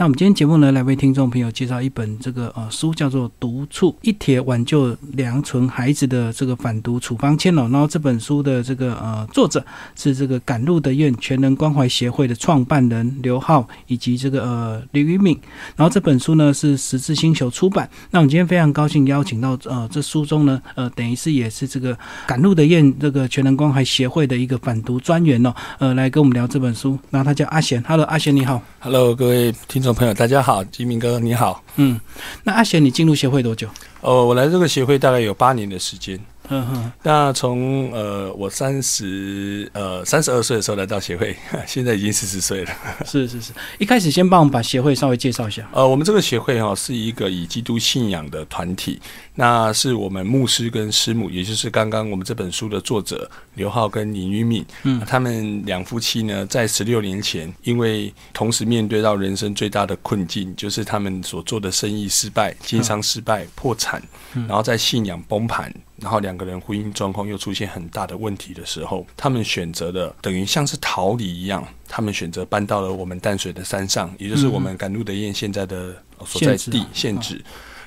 那我们今天节目呢，来为听众朋友介绍一本这个呃书，叫做《毒醋一帖挽救良纯孩子的这个反毒处方签》哦。然后这本书的这个呃作者是这个赶路的院全能关怀协会的创办人刘浩以及这个呃李玉敏。然后这本书呢是十字星球出版。那我们今天非常高兴邀请到呃这书中呢呃等于是也是这个赶路的院这个全能关怀协会的一个反毒专员哦，呃来跟我们聊这本书。然后他叫阿贤，Hello，阿贤你好。Hello，各位听众朋友，大家好，吉明哥你好。嗯，那阿贤，你进入协会多久？哦，我来这个协会大概有八年的时间。嗯哼，那从呃我三十呃三十二岁的时候来到协会，现在已经四十岁了。是是是，一开始先帮我们把协会稍微介绍一下。呃，我们这个协会哈是一个以基督信仰的团体，那是我们牧师跟师母，也就是刚刚我们这本书的作者刘浩跟林玉敏，嗯，他们两夫妻呢，在十六年前，因为同时面对到人生最大的困境，就是他们所做的生意失败、经商失败、破产，然后在信仰崩盘。然后两个人婚姻状况又出现很大的问题的时候，他们选择的等于像是逃离一样，他们选择搬到了我们淡水的山上，也就是我们赶路的宴现在的所在地现址。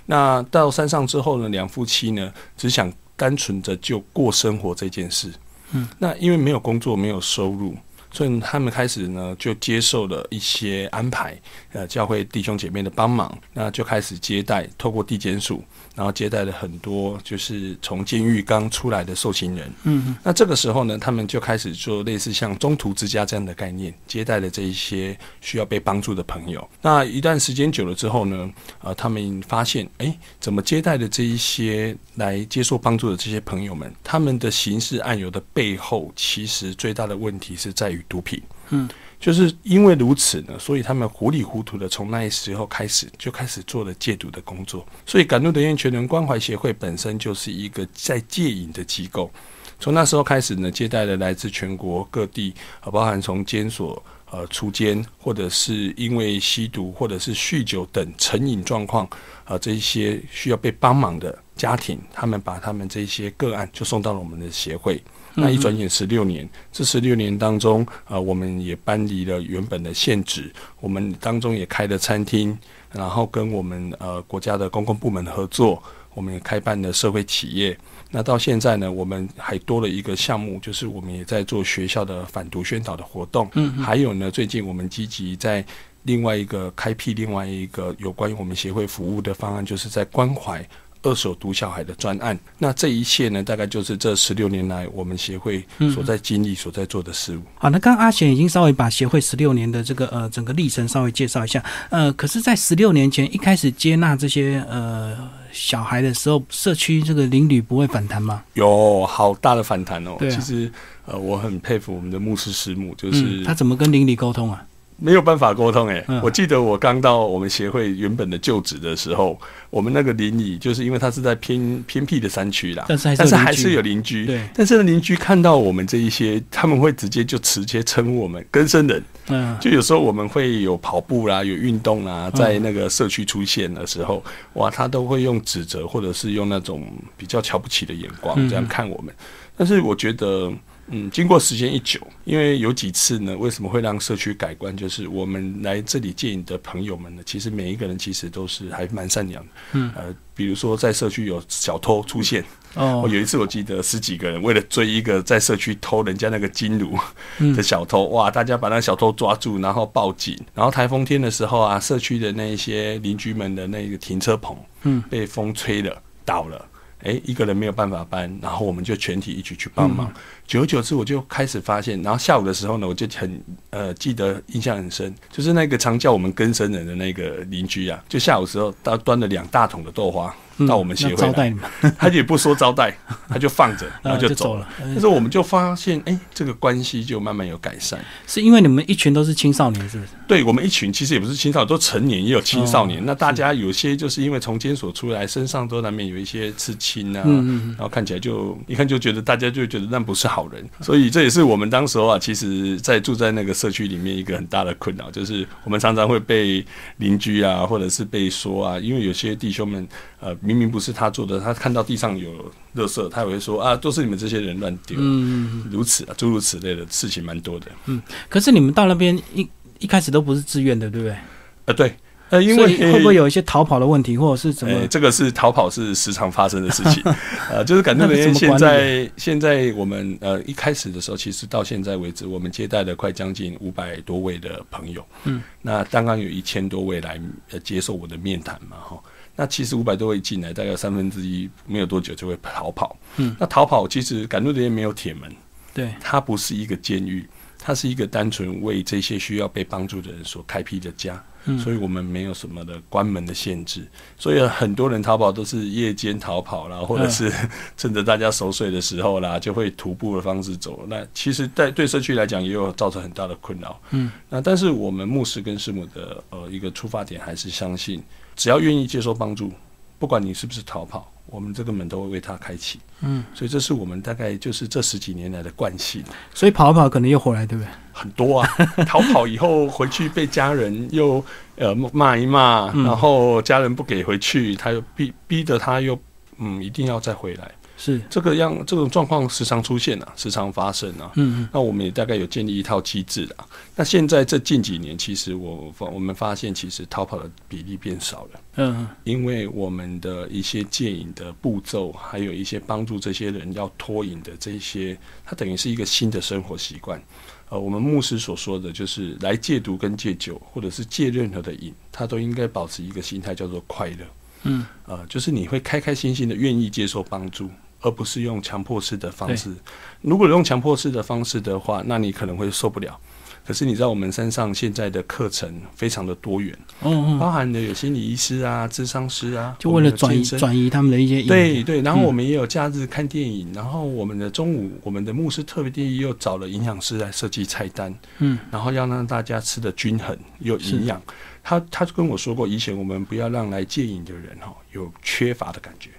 那到山上之后呢，两夫妻呢只想单纯的就过生活这件事。嗯，那因为没有工作，没有收入。所以他们开始呢，就接受了一些安排，呃，教会弟兄姐妹的帮忙，那就开始接待，透过地检署，然后接待了很多就是从监狱刚出来的受刑人。嗯，那这个时候呢，他们就开始做类似像中途之家这样的概念，接待了这一些需要被帮助的朋友。那一段时间久了之后呢，呃，他们发现，哎，怎么接待的这一些来接受帮助的这些朋友们，他们的刑事案由的背后，其实最大的问题是在于。毒品，嗯，就是因为如此呢，所以他们糊里糊涂的从那时候开始就开始做了戒毒的工作。所以，感路德院全人关怀协会本身就是一个在戒瘾的机构。从那时候开始呢，接待了来自全国各地，呃，包含从监所呃出监，或者是因为吸毒或者是酗酒等成瘾状况，呃，这一些需要被帮忙的家庭，他们把他们这些个案就送到了我们的协会。那一转眼十六年，这十六年当中，呃，我们也搬离了原本的县址，我们当中也开了餐厅，然后跟我们呃国家的公共部门合作，我们也开办了社会企业。那到现在呢，我们还多了一个项目，就是我们也在做学校的反毒宣导的活动。嗯，还有呢，最近我们积极在另外一个开辟另外一个有关于我们协会服务的方案，就是在关怀。二手毒小孩的专案，那这一切呢，大概就是这十六年来我们协会所在经历、所在做的事物。好，那刚刚阿贤已经稍微把协会十六年的这个呃整个历程稍微介绍一下。呃，可是，在十六年前一开始接纳这些呃小孩的时候，社区这个邻里不会反弹吗？有好大的反弹哦。其实呃，我很佩服我们的牧师师母，就是他怎么跟邻里沟通啊？没有办法沟通哎，我记得我刚到我们协会原本的旧址的时候，我们那个邻里就是因为它是在偏偏僻的山区啦，但是但是还是有邻居，对，但是邻居看到我们这一些，他们会直接就直接称呼我们根生人，嗯，就有时候我们会有跑步啦，有运动啦，在那个社区出现的时候，哇，他都会用指责或者是用那种比较瞧不起的眼光这样看我们，但是我觉得。嗯，经过时间一久，因为有几次呢，为什么会让社区改观？就是我们来这里见你的朋友们呢，其实每一个人其实都是还蛮善良的。嗯，呃，比如说在社区有小偷出现，哦，有一次我记得十几个人为了追一个在社区偷人家那个金炉 的小偷，哇，大家把那小偷抓住，然后报警。然后台风天的时候啊，社区的那一些邻居们的那个停车棚，嗯，被风吹了倒了。哎，一个人没有办法搬，然后我们就全体一起去帮忙。久而久之，我就开始发现，然后下午的时候呢，我就很呃记得印象很深，就是那个常叫我们根生人的那个邻居啊，就下午时候他端了两大桶的豆花。到我们协会招待你们，他也不说招待，他就放着，然后就走了。但是我们就发现，哎，这个关系就慢慢有改善。是因为你们一群都是青少年，是不是？对，我们一群其实也不是青少年，都成年，也有青少年。那大家有些就是因为从监所出来，身上都难免有一些刺青啊，然后看起来就一看就觉得大家就觉得那不是好人。所以这也是我们当时候啊，其实在住在那个社区里面一个很大的困扰，就是我们常常会被邻居啊，或者是被说啊，因为有些弟兄们。呃，明明不是他做的，他看到地上有垃圾，他也会说啊，都是你们这些人乱丢，嗯，如此啊，诸如此类的事情蛮多的。嗯，可是你们到那边一一开始都不是自愿的，对不对？呃，对。呃，因为会不会有一些逃跑的问题，或者是怎么？这个是逃跑是时常发生的事情。呃，就是感动人员现在现在我们呃一开始的时候，其实到现在为止，我们接待了快将近五百多位的朋友。嗯，那刚刚有一千多位来接受我的面谈嘛，哈。那其实五百多位进来，大概三分之一没有多久就会逃跑。嗯，那逃跑其实感动人员没有铁门，对，它不是一个监狱。它是一个单纯为这些需要被帮助的人所开辟的家，所以我们没有什么的关门的限制。所以很多人逃跑都是夜间逃跑啦，或者是 趁着大家熟睡的时候啦，就会徒步的方式走。那其实，在对社区来讲，也有造成很大的困扰。嗯，那但是我们牧师跟师母的呃一个出发点，还是相信，只要愿意接受帮助，不管你是不是逃跑。我们这个门都会为他开启，嗯，所以这是我们大概就是这十几年来的惯性。所以跑跑可能又回来，对不对？很多啊，逃跑以后回去被家人又呃骂一骂，然后家人不给回去，他又逼逼着他又嗯一定要再回来。是这个样，这种状况时常出现啊，时常发生啊。嗯嗯。那我们也大概有建立一套机制的。那现在这近几年，其实我发我们发现，其实逃跑的比例变少了。嗯。因为我们的一些戒瘾的步骤，还有一些帮助这些人要脱瘾的这些，它等于是一个新的生活习惯。呃，我们牧师所说的就是来戒毒跟戒酒，或者是戒任何的瘾，他都应该保持一个心态，叫做快乐。嗯。呃，就是你会开开心心的愿意接受帮助。而不是用强迫式的方式。如果用强迫式的方式的话，那你可能会受不了。可是你知道，我们山上现在的课程非常的多元，嗯嗯，包含的有心理医师啊、智商师啊，就为了转移转移他们的一些对对。然后我们也有假日看电影，然后我们的中午，我们的牧师特别建议又找了营养师来设计菜单，嗯，然后要让大家吃的均衡有营养。他他跟我说过，以前我们不要让来戒瘾的人哈有缺乏的感觉。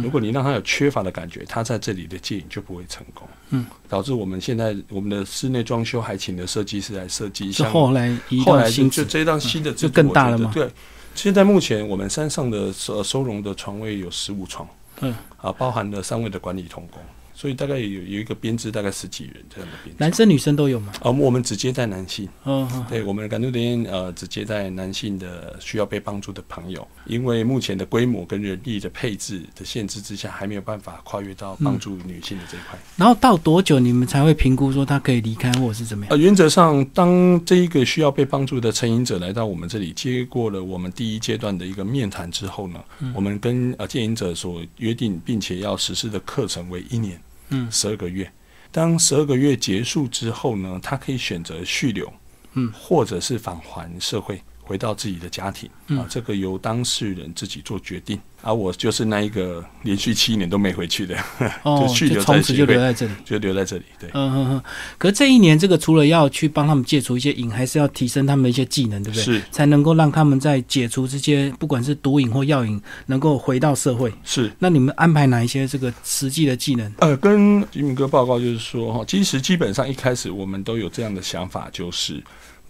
如果你让他有缺乏的感觉，他在这里的戒瘾就不会成功。嗯，导致我们现在我们的室内装修还请了设计师来设计。一下后来后来就就这张新的就更大了吗？对，现在目前我们山上的收收容的床位有十五床，嗯，啊，包含了三位的管理同工。所以大概有有一个编制，大概十几人这样的编制，男生女生都有吗？呃，我们只接待男性。嗯，对，我们感度点呃只接待男性的需要被帮助的朋友，因为目前的规模跟人力的配置的限制之下，还没有办法跨越到帮助女性的这一块。然后到多久你们才会评估说他可以离开，或者是怎么样？呃，原则上，当这一个需要被帮助的成瘾者来到我们这里，接过了我们第一阶段的一个面谈之后呢，我们跟呃戒瘾者所约定并且要实施的课程为一年。嗯，十二个月，当十二个月结束之后呢，他可以选择续留，嗯，或者是返还社会，回到自己的家庭，啊，这个由当事人自己做决定。而我就是那一个连续七年都没回去的，就去留从此就留在这里，就留在这里。对，嗯嗯嗯。可是这一年，这个除了要去帮他们戒除一些瘾，还是要提升他们的一些技能，对不对？是，才能够让他们在解除这些不管是毒瘾或药瘾，能够回到社会。是。那你们安排哪一些这个实际的技能？呃，跟吉敏哥报告就是说，哈，其实基本上一开始我们都有这样的想法，就是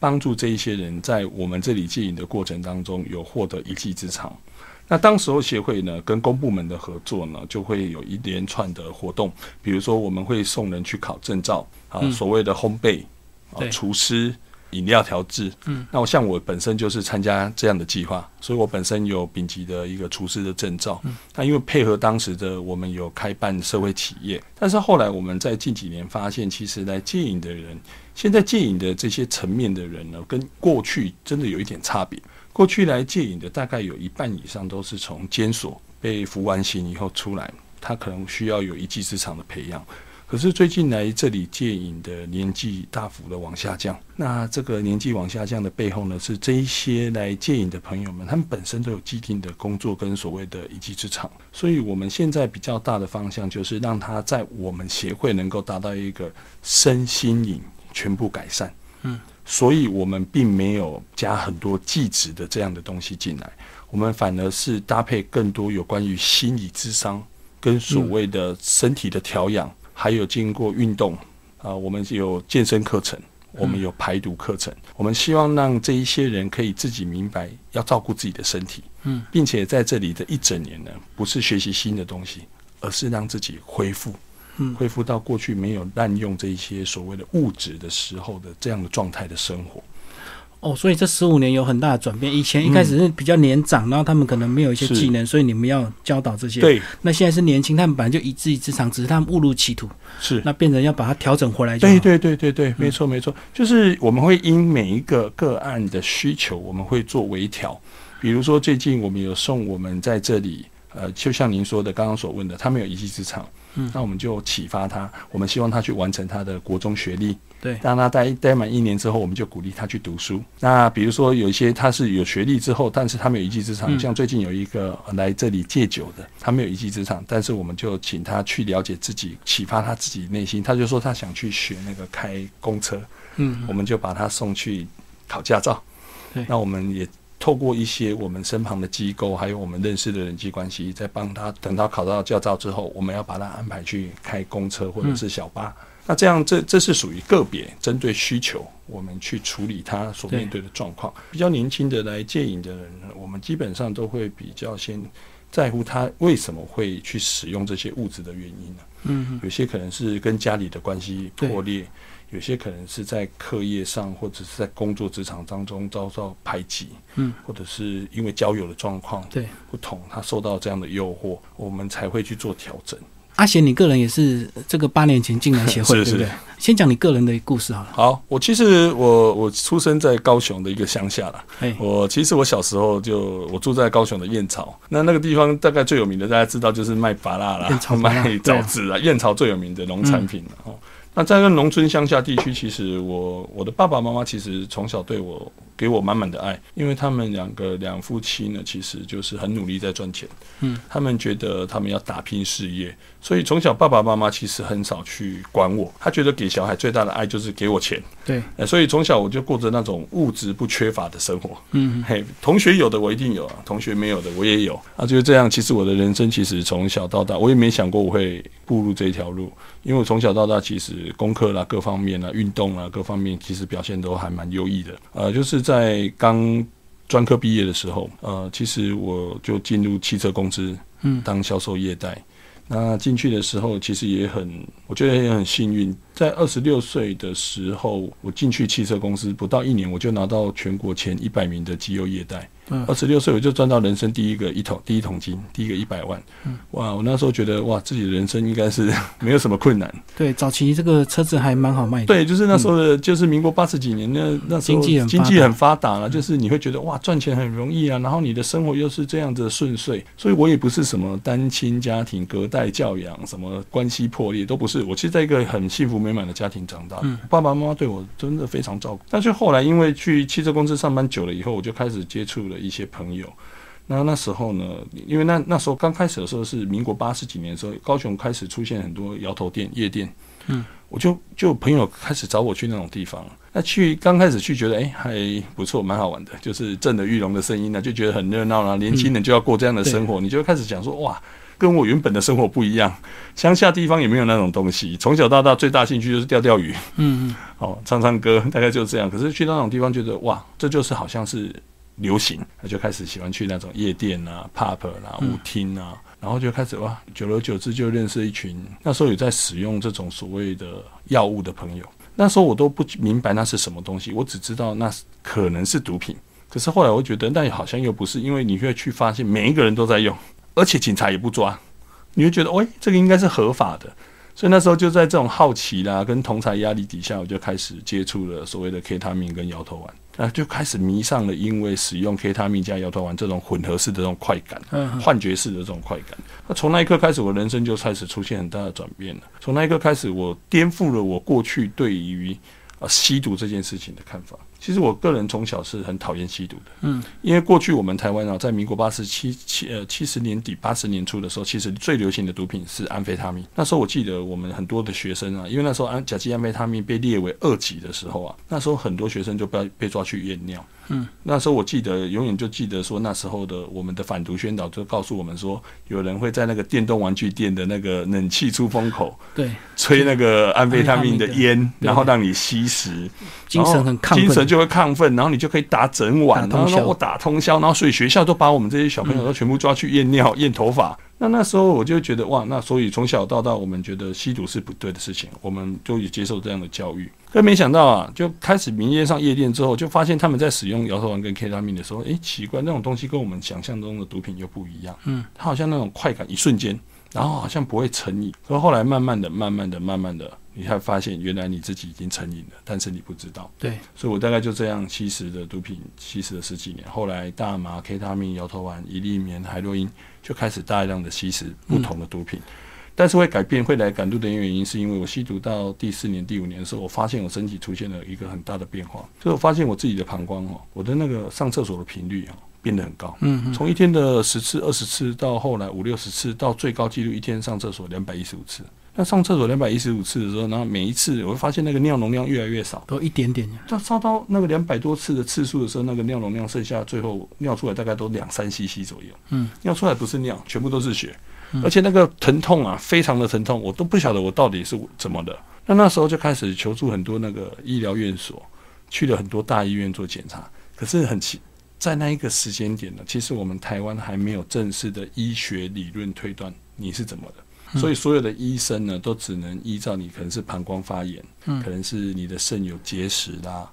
帮助这一些人在我们这里戒瘾的过程当中有获得一技之长。那当时候协会呢，跟公部门的合作呢，就会有一连串的活动，比如说我们会送人去考证照啊，所谓的烘焙啊、厨师、饮料调制。嗯，那我像我本身就是参加这样的计划，所以我本身有丙级的一个厨师的证照。嗯，那因为配合当时的我们有开办社会企业，但是后来我们在近几年发现，其实来戒瘾的人，现在戒瘾的这些层面的人呢，跟过去真的有一点差别。过去来戒瘾的大概有一半以上都是从监所被服完刑以后出来，他可能需要有一技之长的培养。可是最近来这里戒瘾的年纪大幅的往下降，那这个年纪往下降的背后呢，是这一些来戒瘾的朋友们，他们本身都有既定的工作跟所谓的一技之长。所以我们现在比较大的方向就是让他在我们协会能够达到一个身心瘾全部改善。嗯。所以我们并没有加很多计值的这样的东西进来，我们反而是搭配更多有关于心理智商跟所谓的身体的调养，还有经过运动啊，我们有健身课程，我们有排毒课程，我们希望让这一些人可以自己明白要照顾自己的身体，嗯，并且在这里的一整年呢，不是学习新的东西，而是让自己恢复。恢复到过去没有滥用这一些所谓的物质的时候的这样的状态的生活。哦，所以这十五年有很大的转变。以前一开始是比较年长，然后他们可能没有一些技能，所以你们要教导这些。对，那现在是年轻，他们本来就一技之长，只是他们误入歧途。是，那变成要把它调整回来。对对对对对，没错没错，就是我们会因每一个个案的需求，我们会做微调。比如说最近我们有送我们在这里，呃，就像您说的刚刚所问的，他们有一技之长。嗯，那我们就启发他，我们希望他去完成他的国中学历。对，让他待待满一年之后，我们就鼓励他去读书。那比如说有一些他是有学历之后，但是他没有一技之长，像最近有一个来这里戒酒的，他没有一技之长，但是我们就请他去了解自己，启发他自己内心。他就说他想去学那个开公车，嗯，我们就把他送去考驾照。对，那我们也。透过一些我们身旁的机构，还有我们认识的人际关系，在帮他等他考到驾照之后，我们要把他安排去开公车或者是小巴。那这样，这这是属于个别针对需求，我们去处理他所面对的状况。比较年轻的来戒瘾的人呢，我们基本上都会比较先在乎他为什么会去使用这些物质的原因呢？嗯，有些可能是跟家里的关系破裂。有些可能是在课业上，或者是在工作职场当中遭到排挤，嗯，或者是因为交友的状况对不同，他受到这样的诱惑，我们才会去做调整。阿贤，你个人也是这个八年前进来协会，对不对？先讲你个人的故事好了。好，我其实我我出生在高雄的一个乡下啦。我其实我小时候就我住在高雄的燕巢，那那个地方大概最有名的，大家知道就是卖芭辣啦，卖枣子啊，燕巢最有名的农产品了哦。那在那农村乡下地区，其实我我的爸爸妈妈其实从小对我给我满满的爱，因为他们两个两夫妻呢，其实就是很努力在赚钱，嗯，他们觉得他们要打拼事业，所以从小爸爸妈妈其实很少去管我，他觉得给小孩最大的爱就是给我钱，对，所以从小我就过着那种物质不缺乏的生活，嗯，嘿，同学有的我一定有啊，同学没有的我也有啊，就是这样。其实我的人生其实从小到大，我也没想过我会步入这条路，因为我从小到大其实。功课啦，各方面啦，运动啦，各方面其实表现都还蛮优异的。呃，就是在刚专科毕业的时候，呃，其实我就进入汽车公司，嗯，当销售业代。那进去的时候，其实也很，我觉得也很幸运。在二十六岁的时候，我进去汽车公司不到一年，我就拿到全国前一百名的机油业代。二十六岁我就赚到人生第一个一桶第一桶金，第一个一百万。哇！我那时候觉得哇，自己的人生应该是 没有什么困难。对，早期这个车子还蛮好卖的。对，就是那时候的，就是民国八十几年那那时候经济经济很发达了，就是你会觉得哇，赚钱很容易啊，然后你的生活又是这样子顺遂，所以我也不是什么单亲家庭隔代教养，什么关系破裂都不是。我其实在一个很幸福美满的家庭长大，爸爸妈妈对我真的非常照顾。但是后来因为去汽车公司上班久了以后，我就开始接触了。一些朋友，那那时候呢，因为那那时候刚开始的时候是民国八十几年的时候，高雄开始出现很多摇头店、夜店，嗯，我就就朋友开始找我去那种地方，那去刚开始去觉得哎还不错，蛮好玩的，就是震的玉龙的声音呢，就觉得很热闹啦，年轻人就要过这样的生活，你就开始讲说哇，跟我原本的生活不一样，乡下地方也没有那种东西，从小到大最大兴趣就是钓钓鱼，嗯嗯，哦唱唱歌，大概就这样。可是去到那种地方，觉得哇，这就是好像是。流行，他就开始喜欢去那种夜店啊、pub 啦、舞厅啊，然后就开始哇，久而久之就认识一群那时候有在使用这种所谓的药物的朋友。那时候我都不明白那是什么东西，我只知道那可能是毒品。可是后来我觉得那好像又不是，因为你会去发现每一个人都在用，而且警察也不抓，你会觉得喂，这个应该是合法的。所以那时候就在这种好奇啦跟同才压力底下，我就开始接触了所谓的 K 他命跟摇头丸。啊，就开始迷上了，因为使用 K 他命加摇头丸这种混合式的这种快感，幻觉式的这种快感。那从那一刻开始，我人生就开始出现很大的转变了。从那一刻开始，我颠覆了我过去对于啊吸毒这件事情的看法。其实我个人从小是很讨厌吸毒的，嗯，因为过去我们台湾啊，在民国八十七七呃七十年底八十年初的时候，其实最流行的毒品是安非他命。那时候我记得我们很多的学生啊，因为那时候安甲基安非他命被列为二级的时候啊，那时候很多学生就被被抓去验尿。嗯，那时候我记得永远就记得说那时候的我们的反毒宣导就告诉我们说，有人会在那个电动玩具店的那个冷气出风口，对，吹那个安非他命的烟，然后让你吸食，精神很亢奋。就会亢奋，然后你就可以打整晚，然后我打通宵，然后所以学校都把我们这些小朋友都全部抓去验尿、验头发。那那时候我就觉得哇，那所以从小到大，我们觉得吸毒是不对的事情，我们就也接受这样的教育。可没想到啊，就开始民间上夜店之后，就发现他们在使用摇头丸跟 K 他命的时候，诶，奇怪，那种东西跟我们想象中的毒品又不一样。嗯，它好像那种快感一瞬间，然后好像不会成瘾。可后来慢慢的、慢慢的、慢慢的，你才发现原来你自己已经成瘾了，但是你不知道。对，所以我大概就这样吸食的毒品，吸食了十几年。后来大麻、K 他命、摇头丸、一粒棉、海洛因。就开始大量的吸食不同的毒品，但是会改变会来感度的原因，是因为我吸毒到第四年、第五年的时候，我发现我身体出现了一个很大的变化，就是我发现我自己的膀胱哦，我的那个上厕所的频率哦变得很高，嗯，从一天的十次、二十次到后来五六十次，到最高纪录一天上厕所两百一十五次。那上厕所两百一十五次的时候，然后每一次我会发现那个尿容量越来越少，都一点点。到烧到那个两百多次的次数的时候，那个尿容量剩下最后尿出来大概都两三 CC 左右。嗯，尿出来不是尿，全部都是血，而且那个疼痛啊，非常的疼痛，我都不晓得我到底是怎么的。那那时候就开始求助很多那个医疗院所，去了很多大医院做检查。可是很奇，在那一个时间点呢，其实我们台湾还没有正式的医学理论推断你是怎么的。所以所有的医生呢，都只能依照你可能是膀胱发炎，可能是你的肾有结石啦，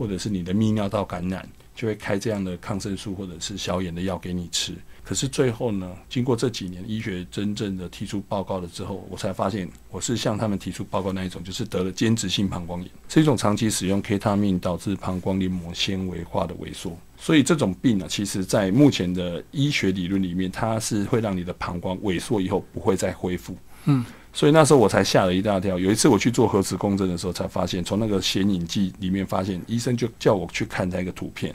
或者是你的泌尿道感染，就会开这样的抗生素或者是消炎的药给你吃。可是最后呢，经过这几年医学真正的提出报告了之后，我才发现我是向他们提出报告那一种，就是得了间质性膀胱炎，是一种长期使用 K 他命导致膀胱黏膜纤维化的萎缩。所以这种病呢，其实在目前的医学理论里面，它是会让你的膀胱萎缩以后不会再恢复。嗯，所以那时候我才吓了一大跳。有一次我去做核磁共振的时候，才发现从那个显影剂里面发现，医生就叫我去看那个图片。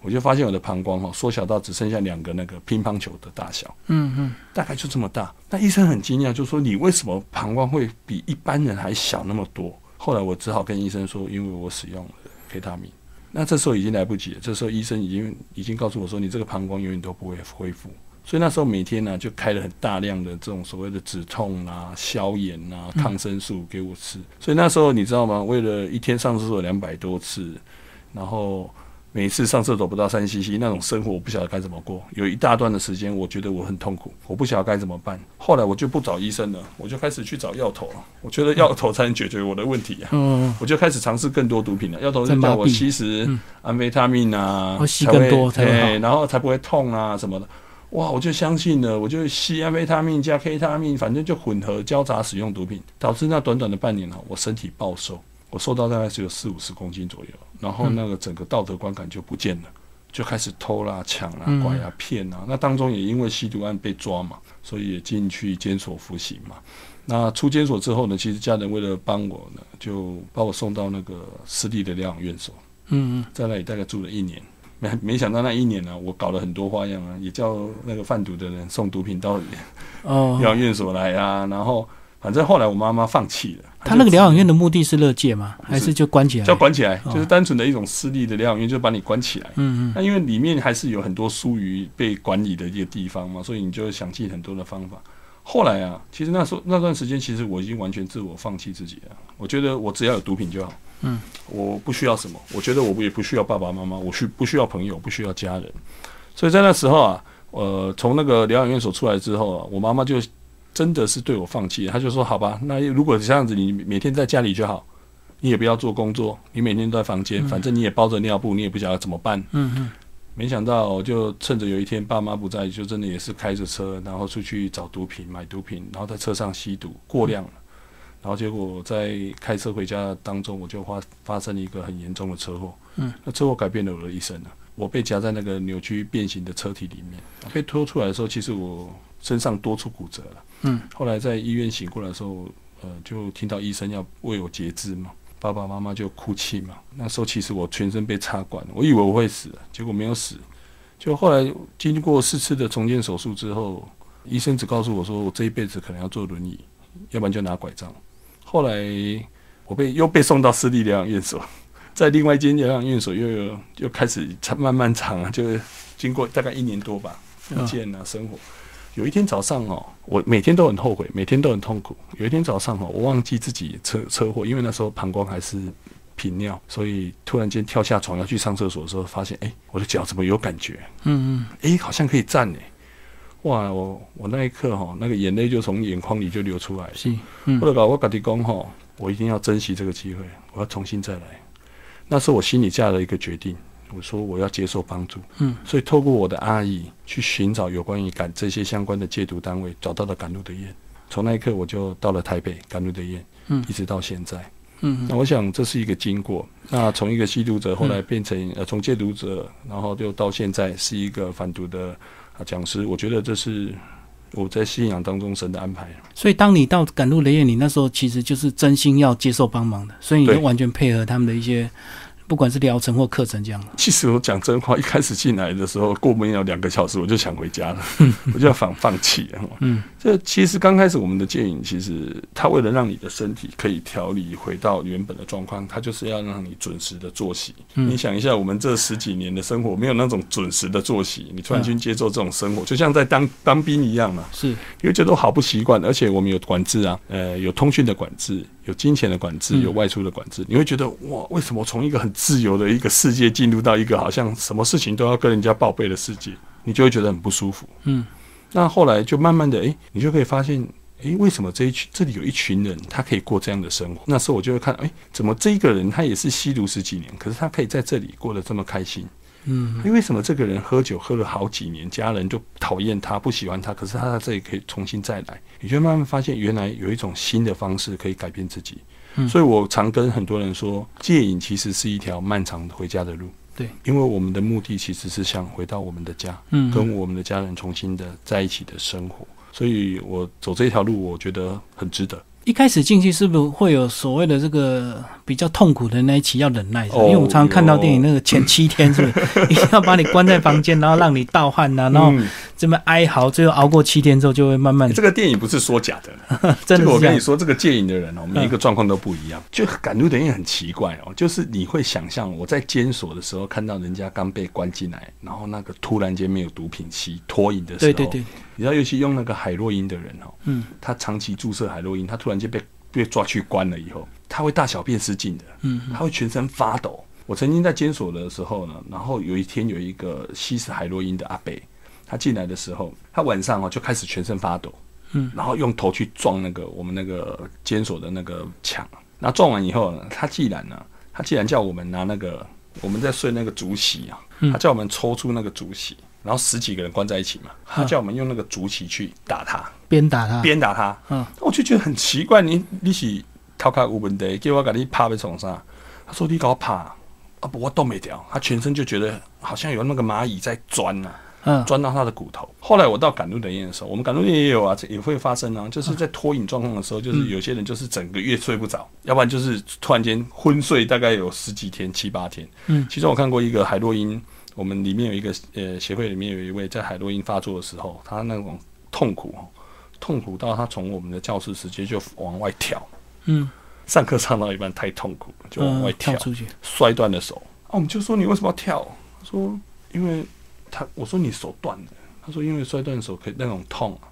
我就发现我的膀胱哈缩小到只剩下两个那个乒乓球的大小，嗯嗯，大概就这么大。那医生很惊讶，就说你为什么膀胱会比一般人还小那么多？后来我只好跟医生说，因为我使用了黑他命。那这时候已经来不及了，这时候医生已经已经告诉我说，你这个膀胱永远都不会恢复。所以那时候每天呢就开了很大量的这种所谓的止痛啊、消炎啊、抗生素给我吃。所以那时候你知道吗？为了一天上厕所两百多次，然后。每次上厕所不到三 CC，那种生活我不晓得该怎么过。有一大段的时间，我觉得我很痛苦，我不晓得该怎么办。后来我就不找医生了，我就开始去找药头了。我觉得药头才能解决我的问题啊。嗯，我就开始尝试更多毒品了。药头就叫我吸食安非他命啊，吸更多才好，然后才不会痛啊什么的。哇，我就相信了，我就吸安非他命加 K 他命，反正就混合交杂使用毒品，导致那短短的半年呢，我身体暴瘦。我瘦到大概只有四五十公斤左右，然后那个整个道德观感就不见了，就开始偷啦、抢啦、拐啊、骗啊。那当中也因为吸毒案被抓嘛，所以也进去监所服刑嘛。那出监所之后呢，其实家人为了帮我呢，就把我送到那个私立的疗养院所。嗯嗯，在那里大概住了一年，没没想到那一年呢，我搞了很多花样啊，也叫那个贩毒的人送毒品到 疗养院所来啊，然后。反正后来我妈妈放弃了。他那个疗养院的目的是乐界吗？还是就关起来？叫关起来，就是单纯的一种私立的疗养院，就把你关起来。嗯嗯。那因为里面还是有很多疏于被管理的一个地方嘛，所以你就想尽很多的方法。后来啊，其实那时候那段时间，其实我已经完全自我放弃自己了。我觉得我只要有毒品就好。嗯。我不需要什么，我觉得我也不需要爸爸妈妈，我需不需要朋友，不需要家人。所以在那时候啊，呃，从那个疗养院所出来之后啊，我妈妈就。真的是对我放弃，她就说：“好吧，那如果这样子，你每天在家里就好，你也不要做工作，你每天都在房间，反正你也包着尿布，你也不晓得怎么办。”嗯嗯。没想到，就趁着有一天爸妈不在，就真的也是开着车，然后出去找毒品、买毒品，然后在车上吸毒过量了，然后结果在开车回家当中，我就发发生了一个很严重的车祸。嗯。那车祸改变了我的一生了，我被夹在那个扭曲变形的车体里面，被拖出来的时候，其实我身上多处骨折了。嗯，后来在医院醒过来的时候，呃，就听到医生要为我截肢嘛，爸爸妈妈就哭泣嘛。那时候其实我全身被插管，我以为我会死，结果没有死。就后来经过四次的重建手术之后，医生只告诉我说，我这一辈子可能要坐轮椅，要不然就拿拐杖。后来我被又被送到私立疗养院所，在另外一间疗养院所又有又开始长慢慢长啊，就经过大概一年多吧，复健啊生活。有一天早上哦，我每天都很后悔，每天都很痛苦。有一天早上哦，我忘记自己车车祸，因为那时候膀胱还是频尿，所以突然间跳下床要去上厕所的时候，发现哎，我的脚怎么有感觉？嗯嗯，哎，好像可以站呢。哇，我我那一刻哈，那个眼泪就从眼眶里就流出来。是，嗯，我搞我搞地工哈，我一定要珍惜这个机会，我要重新再来。那是我心里下的一个决定。我说我要接受帮助，嗯，所以透过我的阿姨去寻找有关于赶这些相关的戒毒单位，找到了赶路的宴。从那一刻我就到了台北赶路的宴，嗯，一直到现在，嗯，那我想这是一个经过。那从一个吸毒者后来变成呃从戒毒者，然后就到现在是一个反毒的啊讲师。我觉得这是我在信仰当中神的安排。所以当你到赶路的宴，你那时候其实就是真心要接受帮忙的，所以你就完全配合他们的一些。不管是疗程或课程这样其实我讲真话，一开始进来的时候，过门要两个小时，我就想回家了，我就要放放弃了。嗯，这其实刚开始我们的戒瘾，其实它为了让你的身体可以调理回到原本的状况，它就是要让你准时的作息。你想一下，我们这十几年的生活，没有那种准时的作息，你突然间接受这种生活，就像在当当兵一样嘛。是，因为觉得好不习惯，而且我们有管制啊，呃，有通讯的管制。有金钱的管制，有外出的管制，你会觉得哇，为什么从一个很自由的一个世界进入到一个好像什么事情都要跟人家报备的世界，你就会觉得很不舒服。嗯，那后来就慢慢的，哎，你就可以发现，哎，为什么这一群这里有一群人，他可以过这样的生活？那时候我就会看，哎，怎么这一个人他也是吸毒十几年，可是他可以在这里过得这么开心？嗯，因为什么？这个人喝酒喝了好几年，家人就讨厌他，不喜欢他。可是他在这里可以重新再来，你就慢慢发现，原来有一种新的方式可以改变自己。嗯，所以我常跟很多人说，戒瘾其实是一条漫长的回家的路。对，因为我们的目的其实是想回到我们的家，嗯，跟我们的家人重新的在一起的生活。所以我走这条路，我觉得很值得。一开始进去是不是会有所谓的这个比较痛苦的那一期要忍耐？因为我常常看到电影那个前七天是不是 一定要把你关在房间，然后让你盗汗呐，然后这么哀嚎，最后熬过七天之后就会慢慢。这个电影不是说假的，真的。我跟你说，这个戒瘾的人哦，每一个状况都不一样。就赶路的人很奇怪哦，就是你会想象我在监所的时候看到人家刚被关进来，然后那个突然间没有毒品吸脱瘾的时候，对对对。你知道，尤其用那个海洛因的人哦，嗯，他长期注射海洛因，他突然间被被抓去关了以后，他会大小便失禁的，嗯，他会全身发抖。我曾经在监所的时候呢，然后有一天有一个吸食海洛因的阿北，他进来的时候，他晚上哦就开始全身发抖，嗯，然后用头去撞那个我们那个监所的那个墙，那撞完以后呢，他既然呢，他既然叫我们拿那个我们在睡那个竹席啊，他叫我们抽出那个竹席。然后十几个人关在一起嘛，他叫我们用那个竹旗去打他，鞭打他，鞭打他。嗯，我就觉得很奇怪，你你是逃开五本的，叫我给你趴在床上，他说你搞趴，啊不我动没掉，他全身就觉得好像有那个蚂蚁在钻呐，嗯，钻到他的骨头。后来我到赶路的夜的时候，我们赶路的也有啊，也会发生啊，就是在脱瘾状况的时候，就是有些人就是整个月睡不着，要不然就是突然间昏睡，大概有十几天、七八天。嗯，其中我看过一个海洛因。我们里面有一个呃协会，里面有一位在海洛因发作的时候，他那种痛苦痛苦到他从我们的教室直接就往外跳，嗯，上课上到一半太痛苦，就往外跳出去，摔断了手。啊，我们就说你为什么要跳？他说因为他我说你手断了，他说因为摔断手可以那种痛啊，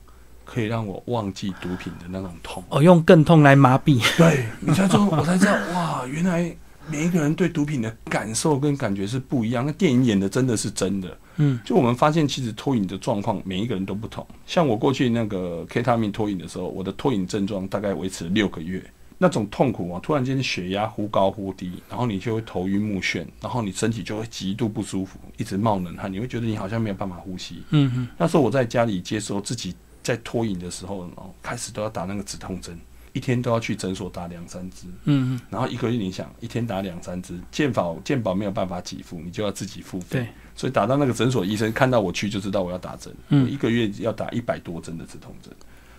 可以让我忘记毒品的那种痛。哦，用更痛来麻痹。对你才知道，我才知道哇，原来。每一个人对毒品的感受跟感觉是不一样。那电影演的真的是真的，嗯，就我们发现，其实脱瘾的状况，每一个人都不同。像我过去那个 K 他命脱瘾的时候，我的脱瘾症状大概维持六个月，那种痛苦啊，突然间血压忽高忽低，然后你就会头晕目眩，然后你身体就会极度不舒服，一直冒冷汗，你会觉得你好像没有办法呼吸。嗯嗯，那时候我在家里接受自己在脱瘾的时候，开始都要打那个止痛针。一天都要去诊所打两三支，嗯嗯，然后一个月你想一天打两三支，健保健保没有办法给付，你就要自己付费。对，所以打到那个诊所医生看到我去就知道我要打针，嗯，一个月要打一百多针的止痛针，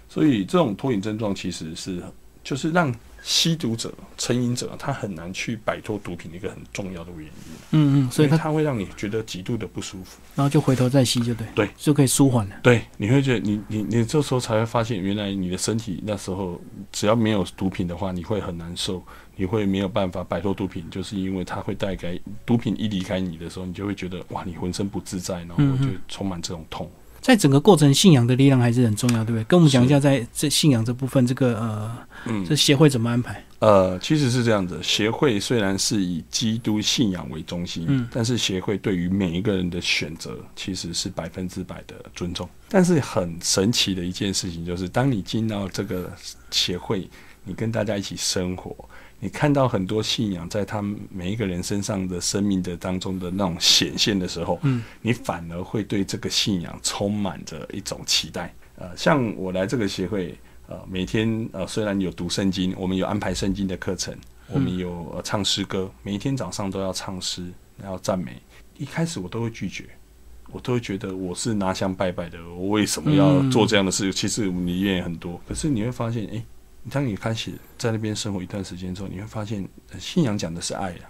所以这种脱瘾症状其实是就是让。吸毒者、成瘾者，他很难去摆脱毒品的一个很重要的原因。嗯嗯，所以他他会让你觉得极度的不舒服，然后就回头再吸，就对，对，就可以舒缓了。对，你会觉得你你你这时候才会发现，原来你的身体那时候只要没有毒品的话，你会很难受，你会没有办法摆脱毒品，就是因为它会带给毒品一离开你的时候，你就会觉得哇，你浑身不自在，然后就充满这种痛。在整个过程，信仰的力量还是很重要，对不对？跟我们讲一下，在这信仰这部分，这个呃，嗯这协会怎么安排？呃，其实是这样子，协会虽然是以基督信仰为中心，嗯但是协会对于每一个人的选择其实是百分之百的尊重。但是很神奇的一件事情就是，当你进到这个协会，你跟大家一起生活，你看到很多信仰在他们每一个人身上的生命的当中的那种显现的时候，嗯，你反而会对这个信仰充满着一种期待。呃，像我来这个协会，呃，每天呃虽然有读圣经，我们有安排圣经的课程，我们有、呃、唱诗歌，每一天早上都要唱诗，要赞美。一开始我都会拒绝，我都会觉得我是拿香拜拜的，我为什么要做这样的事？其实我们里面也很多，可是你会发现，诶，当你开始在那边生活一段时间之后，你会发现，呃信仰讲的是爱啊，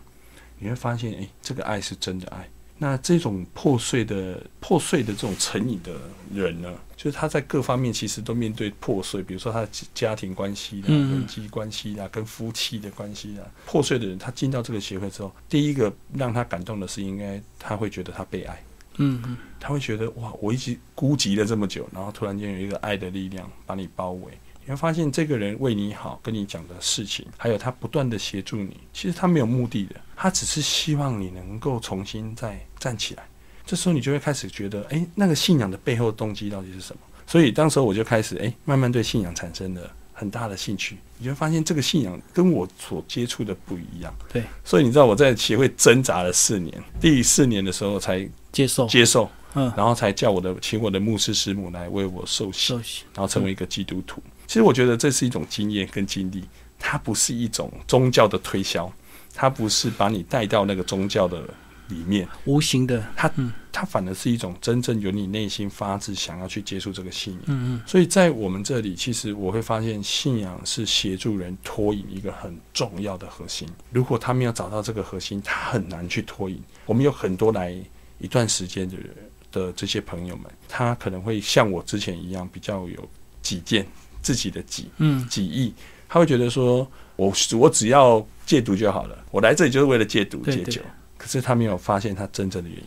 你会发现，诶，这个爱是真的爱。那这种破碎的、破碎的这种成瘾的人呢，就是他在各方面其实都面对破碎，比如说他的家庭关系啦、嗯人际关系啦、跟夫妻的关系啦，破碎的人，他进到这个协会之后，第一个让他感动的是，应该他会觉得他被爱。嗯嗯他会觉得哇，我一直孤寂了这么久，然后突然间有一个爱的力量把你包围，你会发现这个人为你好，跟你讲的事情，还有他不断的协助你，其实他没有目的的，他只是希望你能够重新再站起来。这时候你就会开始觉得，哎，那个信仰的背后动机到底是什么？所以当时候我就开始，哎，慢慢对信仰产生了很大的兴趣。你就会发现这个信仰跟我所接触的不一样。对，所以你知道我在协会挣扎了四年，第四年的时候才接受，接受。嗯，然后才叫我的请我的牧师师母来为我受洗，受洗，然后成为一个基督徒。其实我觉得这是一种经验跟经历，它不是一种宗教的推销，它不是把你带到那个宗教的里面，无形的，它嗯它反而是一种真正由你内心发自想要去接触这个信仰。嗯嗯所以在我们这里，其实我会发现，信仰是协助人脱颖一个很重要的核心。如果他没有找到这个核心，他很难去脱颖。我们有很多来一段时间的人的这些朋友们，他可能会像我之前一样，比较有己见，自己的己嗯。己意，他会觉得说，我我只要戒毒就好了，我来这里就是为了戒毒戒酒。可是他没有发现他真正的原因。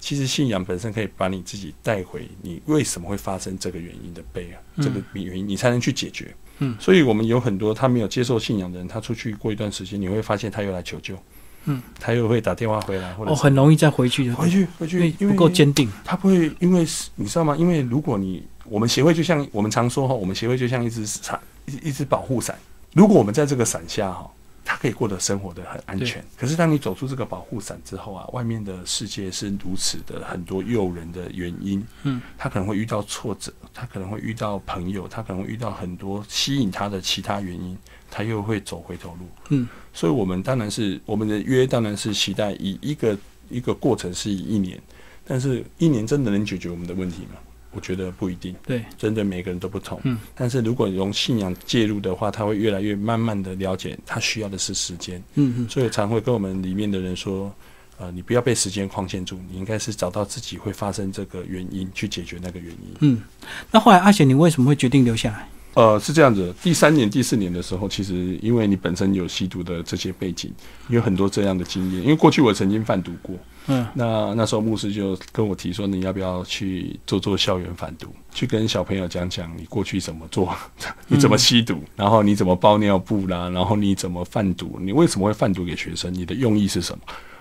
其实信仰本身可以把你自己带回你为什么会发生这个原因的背啊，嗯。这个原因你才能去解决。嗯。所以我们有很多他没有接受信仰的人，他出去过一段时间，你会发现他又来求救，嗯，他又会打电话回来，或者哦，很容易再回去就回去回去，因为不够坚定，他不会，因为你知道吗？因为如果你我们协会就像我们常说哈，我们协会就像一只伞，一一只保护伞。如果我们在这个伞下哈，它可以过得生活的很安全。可是当你走出这个保护伞之后啊，外面的世界是如此的很多诱人的原因。嗯，他可能会遇到挫折，他可能会遇到朋友，他可能会遇到很多吸引他的其他原因，他又会走回头路。嗯，所以我们当然是我们的约当然是期待以一个一个过程是以一年，但是一年真的能解决我们的问题吗？我觉得不一定，对，针对每个人都不同。嗯，但是如果用信仰介入的话，他会越来越慢慢的了解，他需要的是时间。嗯嗯所以常会跟我们里面的人说，呃，你不要被时间框限住，你应该是找到自己会发生这个原因，去解决那个原因。嗯。那后来阿贤，你为什么会决定留下来？呃，是这样子。第三年、第四年的时候，其实因为你本身有吸毒的这些背景，有很多这样的经验。因为过去我曾经贩毒过，嗯那那时候牧师就跟我提说，你要不要去做做校园贩毒，去跟小朋友讲讲你过去怎么做，你怎么吸毒，然后你怎么包尿布啦，然后你怎么贩毒，你为什么会贩毒给学生，你的用意是什么？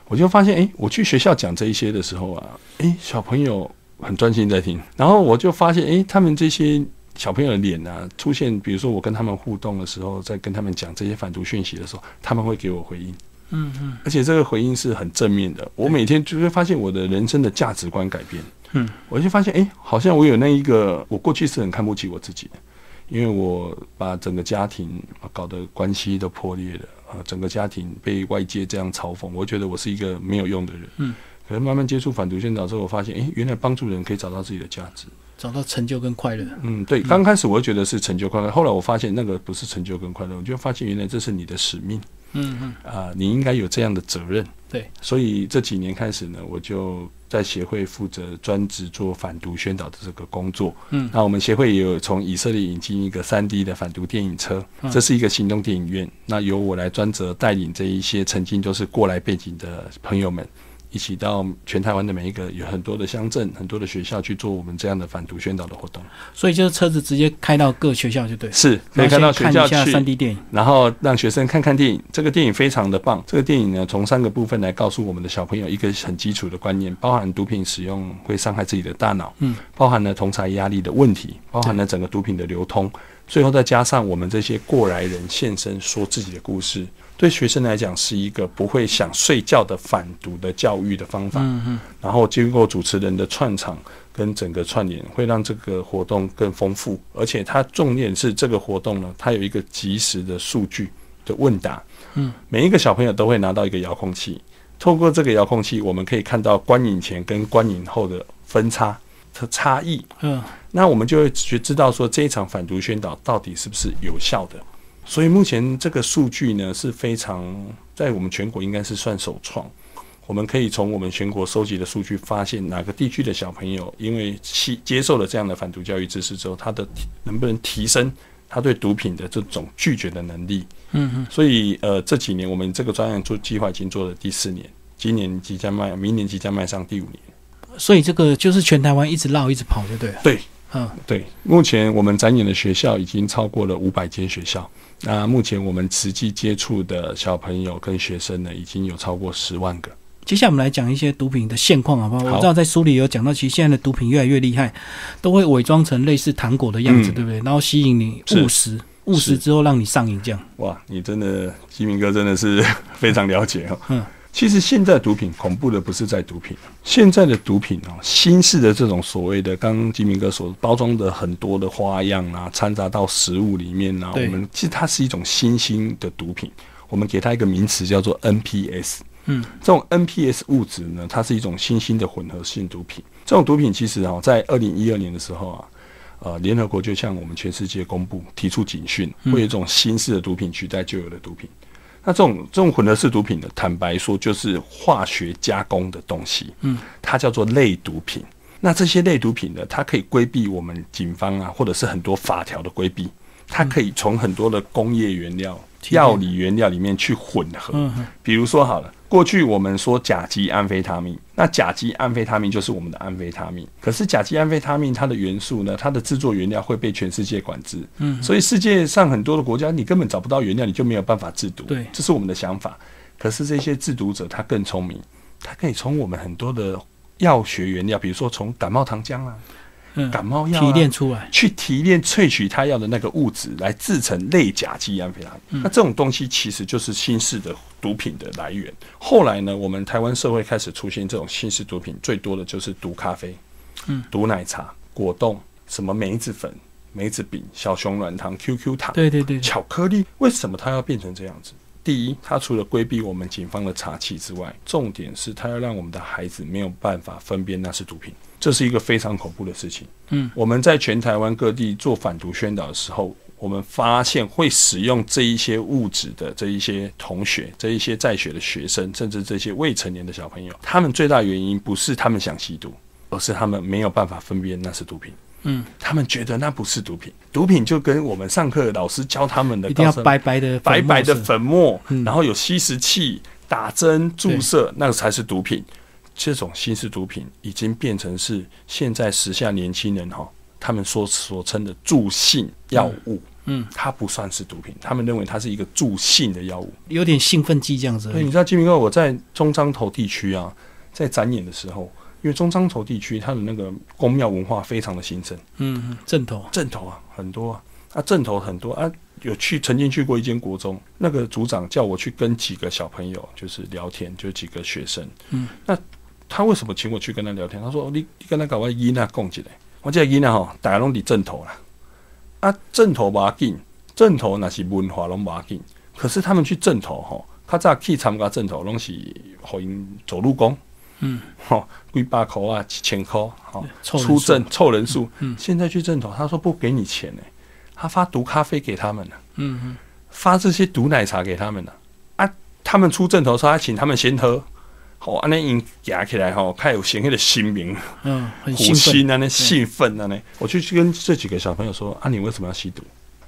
我就发现，诶，我去学校讲这一些的时候啊，诶，小朋友很专心在听，然后我就发现，诶，他们这些。小朋友的脸啊，出现，比如说我跟他们互动的时候，在跟他们讲这些反毒讯息的时候，他们会给我回应。嗯嗯而且这个回应是很正面的。我每天就会发现我的人生的价值观改变，嗯，我就发现，哎、好像我有那一个，我过去是很看不起我自己的，因为我把整个家庭搞得关系都破裂了，呃，整个家庭被外界这样嘲讽，我觉得我是一个没有用的人，嗯。可是慢慢接触反毒宣导之后，我发现，哎、原来帮助人可以找到自己的价值。找到成就跟快乐。嗯，对，刚开始我觉得是成就快乐，后来我发现那个不是成就跟快乐，我就发现原来这是你的使命。嗯嗯啊、你应该有这样的责任。对，所以这几年开始呢，我就在协会负责专职做反毒宣导的这个工作。嗯那我们协会也有从以色列引进一个三 D 的反毒电影车，嗯这是一个行动电影院。那由我来专责带领这一些曾经都是过来背景的朋友们，一起到全台湾的每一个有很多的乡镇、很多的学校去做我们这样的反毒宣导的活动。所以就是车子直接开到各学校就对，是可以看到学校去三 D 电影，然后让学生看看电影。这个电影非常的棒。这个电影呢，从三个部分来告诉我们的小朋友一个很基础的观念，包含毒品使用会伤害自己的大脑，嗯，包含了同才压力的问题，包含了整个毒品的流通。最后再加上我们这些过来人现身说自己的故事，对学生来讲是一个不会想睡觉的反毒的教育的方法。嗯嗯。然后经过主持人的串场跟整个串联，会让这个活动更丰富。而且它重点是这个活动呢，它有一个及时的数据的问答。嗯。每一个小朋友都会拿到一个遥控器，透过这个遥控器，我们可以看到观影前跟观影后的分差。的差异，嗯，那我们就会去知道说这一场反毒宣导到底是不是有效的。所以目前这个数据呢是非常在我们全国应该是算首创。我们可以从我们全国收集的数据发现，哪个地区的小朋友因为接接受了这样的反毒教育知识之后，他的能不能提升他对毒品的这种拒绝的能力？嗯嗯。所以呃这几年我们这个专案做计划已经做了第四年，今年即将迈，明年即将迈上第五年。所以这个就是全台湾一直绕一直跑就对了。对，嗯，对。目前我们展演的学校已经超过了五百间学校。那目前我们实际接触的小朋友跟学生呢，已经有超过十万个。接下来我们来讲一些毒品的现况，好不好？我知道在书里有讲到，其实现在的毒品越来越厉害，都会伪装成类似糖果的样子，对不对？然后吸引你误食，误食之后让你上瘾，这样。哇，你真的基明哥真的是 非常了解哦。嗯。其实现在毒品恐怖的不是在毒品，现在的毒品啊，新式的这种所谓的，刚刚金明哥所包装的很多的花样啊，掺杂到食物里面啊，我们其实它是一种新兴的毒品，我们给它一个名词叫做 NPS。嗯，这种 NPS 物质呢，它是一种新兴的混合性毒品。这种毒品其实啊，在二零一二年的时候啊，呃，联合国就向我们全世界公布提出警讯，会有一种新式的毒品取代旧有的毒品。那这种这种混合式毒品呢，坦白说就是化学加工的东西，嗯，它叫做类毒品。那这些类毒品呢，它可以规避我们警方啊，或者是很多法条的规避，它可以从很多的工业原料。药理原料里面去混合，比如说好了，过去我们说甲基安非他命，那甲基安非他命就是我们的安非他命。可是甲基安非他命它的元素呢，它的制作原料会被全世界管制，嗯，所以世界上很多的国家你根本找不到原料，你就没有办法制毒。对，这是我们的想法。可是这些制毒者他更聪明，他可以从我们很多的药学原料，比如说从感冒糖浆啊。感冒药提炼出来，去提炼萃取他要的那个物质来制成类甲基安非他命。那这种东西其实就是新式的毒品的来源。后来呢，我们台湾社会开始出现这种新式毒品，最多的就是毒咖啡、嗯，毒奶茶、果冻、什么梅子粉、梅子饼、小熊软糖、QQ 糖，对对对，巧克力。为什么它要变成这样子？第一，它除了规避我们警方的查缉之外，重点是它要让我们的孩子没有办法分辨那是毒品。这是一个非常恐怖的事情。嗯，我们在全台湾各地做反毒宣导的时候，我们发现会使用这一些物质的这一些同学，这一些在学的学生，甚至这些未成年的小朋友，他们最大原因不是他们想吸毒，而是他们没有办法分辨那是毒品。嗯，他们觉得那不是毒品，毒品就跟我们上课老师教他们的，一定要白白的白白的粉末，然后有吸食器、打针注射，那个才是毒品。这种新式毒品已经变成是现在时下年轻人哈，他们所所称的助兴药物。嗯，它不算是毒品，他们认为它是一个助兴的药物，有点兴奋剂这样子。对，你知道金明哥，我在中彰头地区啊，在展演的时候，因为中彰头地区它的那个宫庙文化非常的兴盛。嗯，正头，正头啊，很多啊，啊，正头很多啊。有去曾经去过一间国中，那个组长叫我去跟几个小朋友就是聊天，就几个学生。嗯，那。他为什么请我去跟他聊天？他说：“你你跟他搞个囡仔讲起来，我这囡仔吼，大家拢伫正头啦。啊，正头要紧，正头那是文化拢要紧。可是他们去正头吼，他早去参加正头，拢是互因走路工，嗯，吼，几百块啊，几千块，吼，出证凑人数。嗯，现在去正头，他说不给你钱呢，他发毒咖啡给他们了，嗯嗯，发这些毒奶茶给他们了。啊，他们出正头说他请他们先喝。”好，安尼因夹起来吼，看有显迄个心明，嗯，很兴奋，安尼兴奋安尼。我就去跟这几个小朋友说，啊，你为什么要吸毒？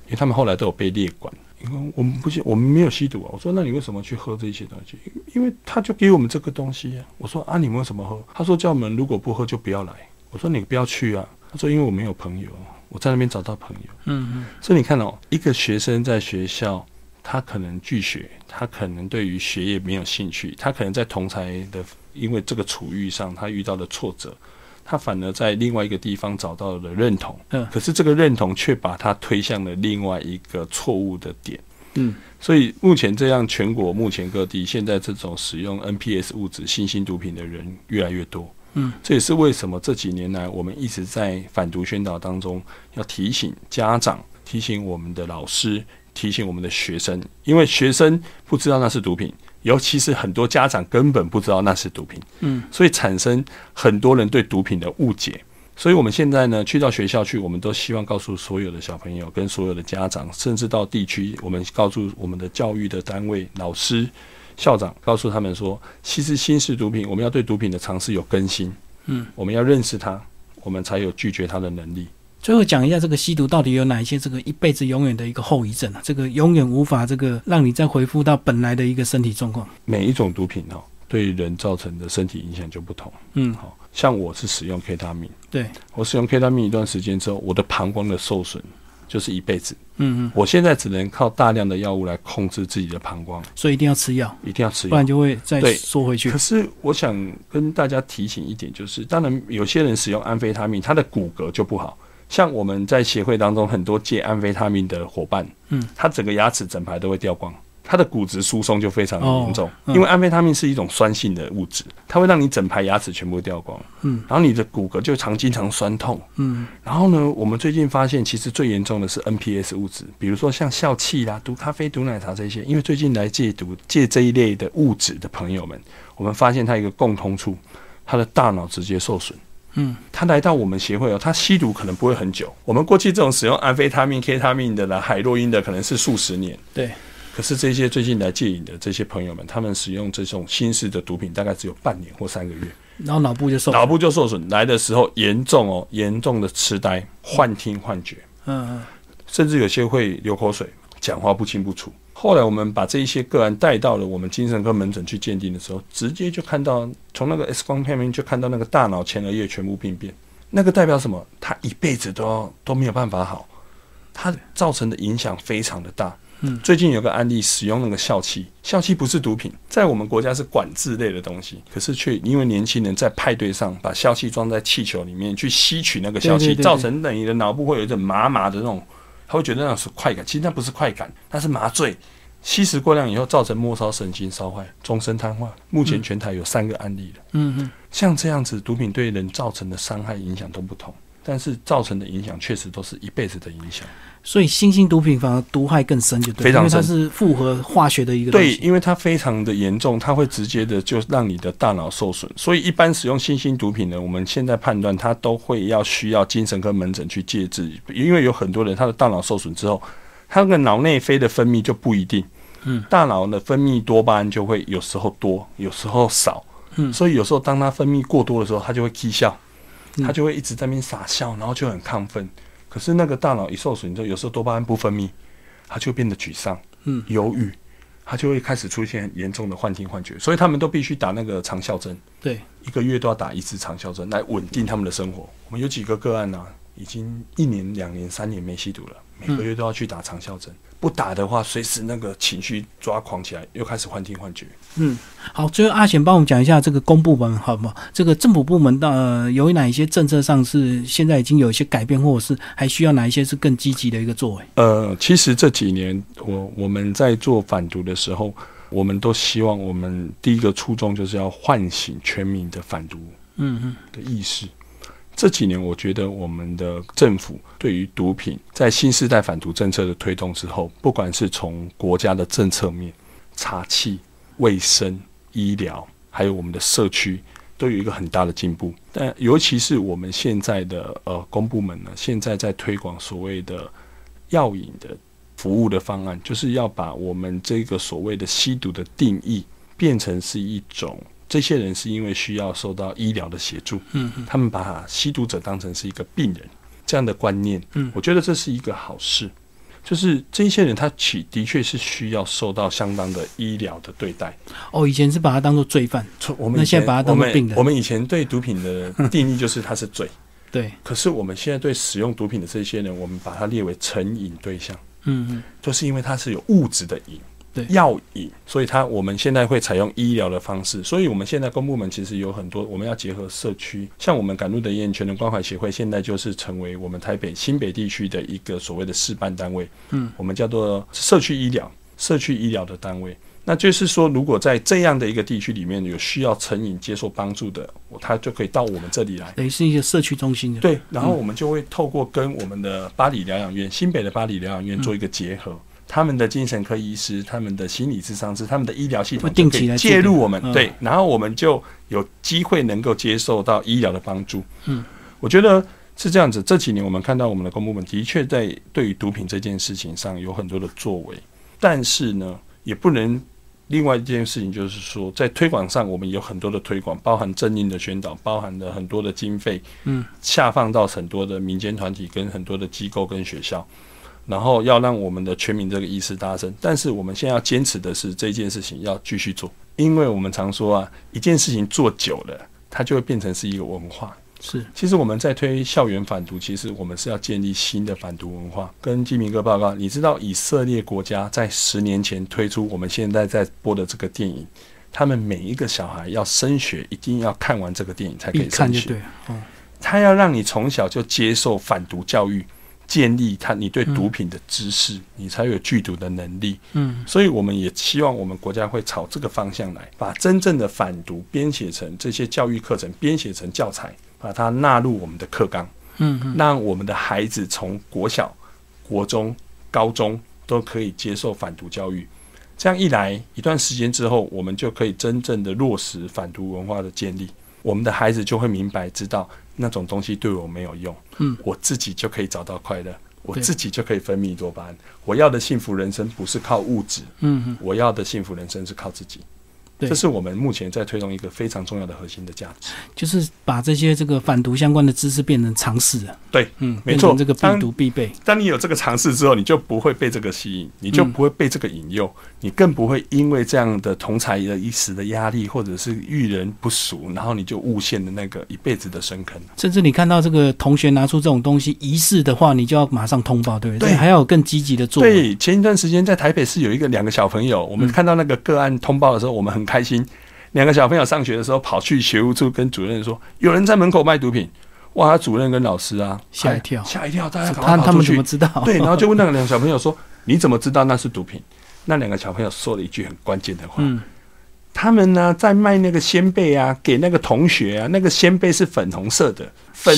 因为他们后来都有被列管，因为我们不是，我们没有吸毒啊。我说那你为什么去喝这些东西？因为他就给我们这个东西啊。我说啊，你们为什么喝？他说叫我们如果不喝就不要来。我说你不要去啊。他说因为我没有朋友，我在那边找到朋友。嗯嗯。所以你看哦，一个学生在学校，他可能拒学，他可能对于学业没有兴趣，他可能在同才的因为这个处遇上，他遇到了挫折。他反而在另外一个地方找到了认同，嗯，可是这个认同却把他推向了另外一个错误的点，嗯，所以目前这样，全国目前各地现在这种使用 NPS 物质新型毒品的人越来越多，嗯，这也是为什么这几年来我们一直在反毒宣导当中要提醒家长、提醒我们的老师、提醒我们的学生，因为学生不知道那是毒品。尤其是很多家长根本不知道那是毒品，嗯，所以产生很多人对毒品的误解。所以我们现在呢，去到学校去，我们都希望告诉所有的小朋友、跟所有的家长，甚至到地区，我们告诉我们的教育的单位、老师、校长，告诉他们说，其实新式毒品，我们要对毒品的尝试有更新，嗯，我们要认识它，我们才有拒绝它的能力。最后讲一下这个吸毒到底有哪一些这个一辈子永远的一个后遗症啊？这个永远无法这个让你再恢复到本来的一个身体状况。每一种毒品哦，对人造成的身体影响就不同。嗯，好像我是使用 K 他命，对我使用 K 他命一段时间之后，我的膀胱的受损就是一辈子。嗯嗯，我现在只能靠大量的药物来控制自己的膀胱，所以一定要吃药，一定要吃药，不然就会再缩回去。可是我想跟大家提醒一点，就是当然有些人使用安非他命，他的骨骼就不好。像我们在协会当中很多戒安非他命的伙伴，嗯，他整个牙齿整排都会掉光，他的骨质疏松就非常的严重，因为安非他命是一种酸性的物质，它会让你整排牙齿全部掉光，嗯，然后你的骨骼就常经常酸痛，嗯，然后呢，我们最近发现其实最严重的是 NPS 物质，比如说像笑气啦、毒咖啡、毒奶茶这些，因为最近来戒毒戒这一类的物质的朋友们，我们发现他一个共通处，他的大脑直接受损。嗯，他来到我们协会哦，他吸毒可能不会很久。我们过去这种使用安非他命、K 他命的啦、海洛因的，可能是数十年。对。可是这些最近来戒瘾的这些朋友们，他们使用这种新式的毒品，大概只有半年或三个月，然后脑部就受脑部就受损，来的时候严重哦，严重的痴呆、幻听、幻觉，嗯嗯，甚至有些会流口水、讲话不清不楚。后来我们把这一些个案带到了我们精神科门诊去鉴定的时候，直接就看到从那个 X 光片面就看到那个大脑前额叶全部病变，那个代表什么？他一辈子都都没有办法好，他造成的影响非常的大。嗯，最近有个案例使用那个笑气，笑气不是毒品，在我们国家是管制类的东西，可是却因为年轻人在派对上把笑气装在气球里面去吸取那个笑气，造成你的脑部会有一种麻麻的那种。他会觉得那是快感，其实那不是快感，那是麻醉。吸食过量以后，造成末梢神经烧坏，终身瘫痪。目前全台有三个案例了。嗯嗯，像这样子，毒品对人造成的伤害影响都不同，但是造成的影响确实都是一辈子的影响。所以新兴毒品反而毒害更深，就对，因为它是复合化学的一个对，因为它非常的严重，它会直接的就让你的大脑受损。所以一般使用新兴毒品呢，我们现在判断它都会要需要精神科门诊去戒治，因为有很多人他的大脑受损之后，他那个脑内啡的分泌就不一定，嗯，大脑的分泌多巴胺就会有时候多，有时候少，嗯，所以有时候当它分泌过多的时候，它就会啼笑，他就会一直在那边傻笑，然后就很亢奋。可是那个大脑一受损之后，有时候多巴胺不分泌，他就变得沮丧、嗯，忧郁，他就会开始出现严重的幻听、幻觉。所以他们都必须打那个长效针，对，一个月都要打一次长效针来稳定他们的生活。我们有几个个案呢，已经一年、两年、三年没吸毒了，每个月都要去打长效针。不打的话，随时那个情绪抓狂起来，又开始幻听幻觉。嗯，好，最后阿贤帮我们讲一下这个公部门好不好？这个政府部门的呃，有哪一些政策上是现在已经有一些改变，或者是还需要哪一些是更积极的一个作为？呃，其实这几年我我们在做反毒的时候，我们都希望我们第一个初衷就是要唤醒全民的反毒嗯嗯的意识。这几年，我觉得我们的政府对于毒品在新时代反毒政策的推动之后，不管是从国家的政策面、查缉、卫生、医疗，还有我们的社区，都有一个很大的进步。但尤其是我们现在的呃公部门呢，现在在推广所谓的药引的服务的方案，就是要把我们这个所谓的吸毒的定义变成是一种。这些人是因为需要受到医疗的协助，嗯，他们把吸毒者当成是一个病人这样的观念，嗯，我觉得这是一个好事。就是这些人他其的确是需要受到相当的医疗的对待。哦，以前是把他当做罪犯，我们那现在把他当做病人。我们以前对毒品的定义就是他是罪，对。可是我们现在对使用毒品的这些人，我们把他列为成瘾对象。嗯嗯，就是因为他是有物质的瘾。药引，所以它我们现在会采用医疗的方式，所以我们现在公部门其实有很多，我们要结合社区，像我们赶路的医院全人关怀协会，现在就是成为我们台北新北地区的一个所谓的示范单位，嗯，我们叫做社区医疗，社区医疗的单位，那就是说，如果在这样的一个地区里面有需要成瘾接受帮助的，他就可以到我们这里来，等于是一个社区中心的，对，然后我们就会透过跟我们的巴黎疗养院，新北的巴黎疗养院做一个结合。他们的精神科医师、他们的心理咨商师、他们的医疗系统定期来介入我们，对，然后我们就有机会能够接受到医疗的帮助。嗯，我觉得是这样子。这几年我们看到我们的公部门的确在对于毒品这件事情上有很多的作为，但是呢，也不能另外一件事情就是说，在推广上我们有很多的推广，包含正印的宣导，包含了很多的经费，嗯，下放到很多的民间团体跟很多的机构跟学校。然后要让我们的全民这个意识大增，但是我们现在要坚持的是这件事情要继续做，因为我们常说啊，一件事情做久了，它就会变成是一个文化。是，其实我们在推校园反毒，其实我们是要建立新的反毒文化。跟金明哥报告，你知道以色列国家在十年前推出我们现在在播的这个电影，他们每一个小孩要升学一定要看完这个电影才可以升学。对，嗯，他要让你从小就接受反毒教育。建立他你对毒品的知识，你才有剧毒的能力。嗯，所以我们也希望我们国家会朝这个方向来，把真正的反毒编写成这些教育课程，编写成教材，把它纳入我们的课纲。嗯，让我们的孩子从国小、国中、高中都可以接受反毒教育。这样一来，一段时间之后，我们就可以真正的落实反毒文化的建立。我们的孩子就会明白，知道。那种东西对我没有用，嗯，我自己就可以找到快乐，我自己就可以分泌多巴胺。我要的幸福人生不是靠物质，嗯，我要的幸福人生是靠自己。这是我们目前在推动一个非常重要的核心的价值，就是把这些这个反毒相关的知识变成常识了。对，嗯，没错，这个必读必备。当你有这个尝试之后，你就不会被这个吸引，你就不会被这个引诱，你更不会因为这样的同才的一时的压力，或者是遇人不淑，然后你就误陷了那个一辈子的深坑。甚至你看到这个同学拿出这种东西疑似的话，你就要马上通报，对不对？还要有更积极的做。对，前一段时间在台北市有一个两个小朋友，我们看到那个个案通报的时候，我们很开心。两个小朋友上学的时候，跑去学务处跟主任说：“有人在门口卖毒品。”哇！主任跟老师啊，吓一跳，吓一跳，大家他他们怎么知道？对，然后就问那个两个小朋友说：“你怎么知道那是毒品？”那两个小朋友说了一句很关键的话：“嗯，他们呢在卖那个鲜贝啊，给那个同学啊，那个鲜贝是粉红色的。”粉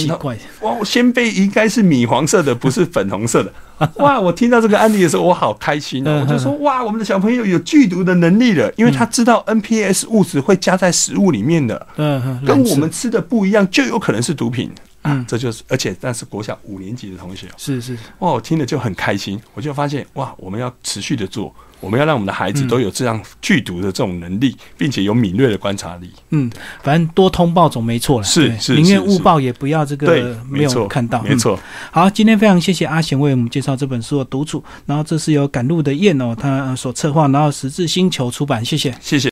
哇，鲜贝应该是米黄色的，不是粉红色的。哇！我听到这个案例的时候，我好开心哦！我就说哇，我们的小朋友有剧毒的能力了，因为他知道 NPS 物质会加在食物里面的，嗯，跟我们吃的不一样，就有可能是毒品。嗯，这就是，而且那是国小五年级的同学，是是哇，我听了就很开心，我就发现哇，我们要持续的做。我们要让我们的孩子都有这样剧毒的这种能力，并且有敏锐的观察力。嗯，反正多通报总没错了。是是，宁愿误报也不要这个没有看到。没错。好，今天非常谢谢阿贤为我们介绍这本书的独处。然后这是由赶路的燕哦，他所策划，然后十字星球出版。谢谢，谢谢。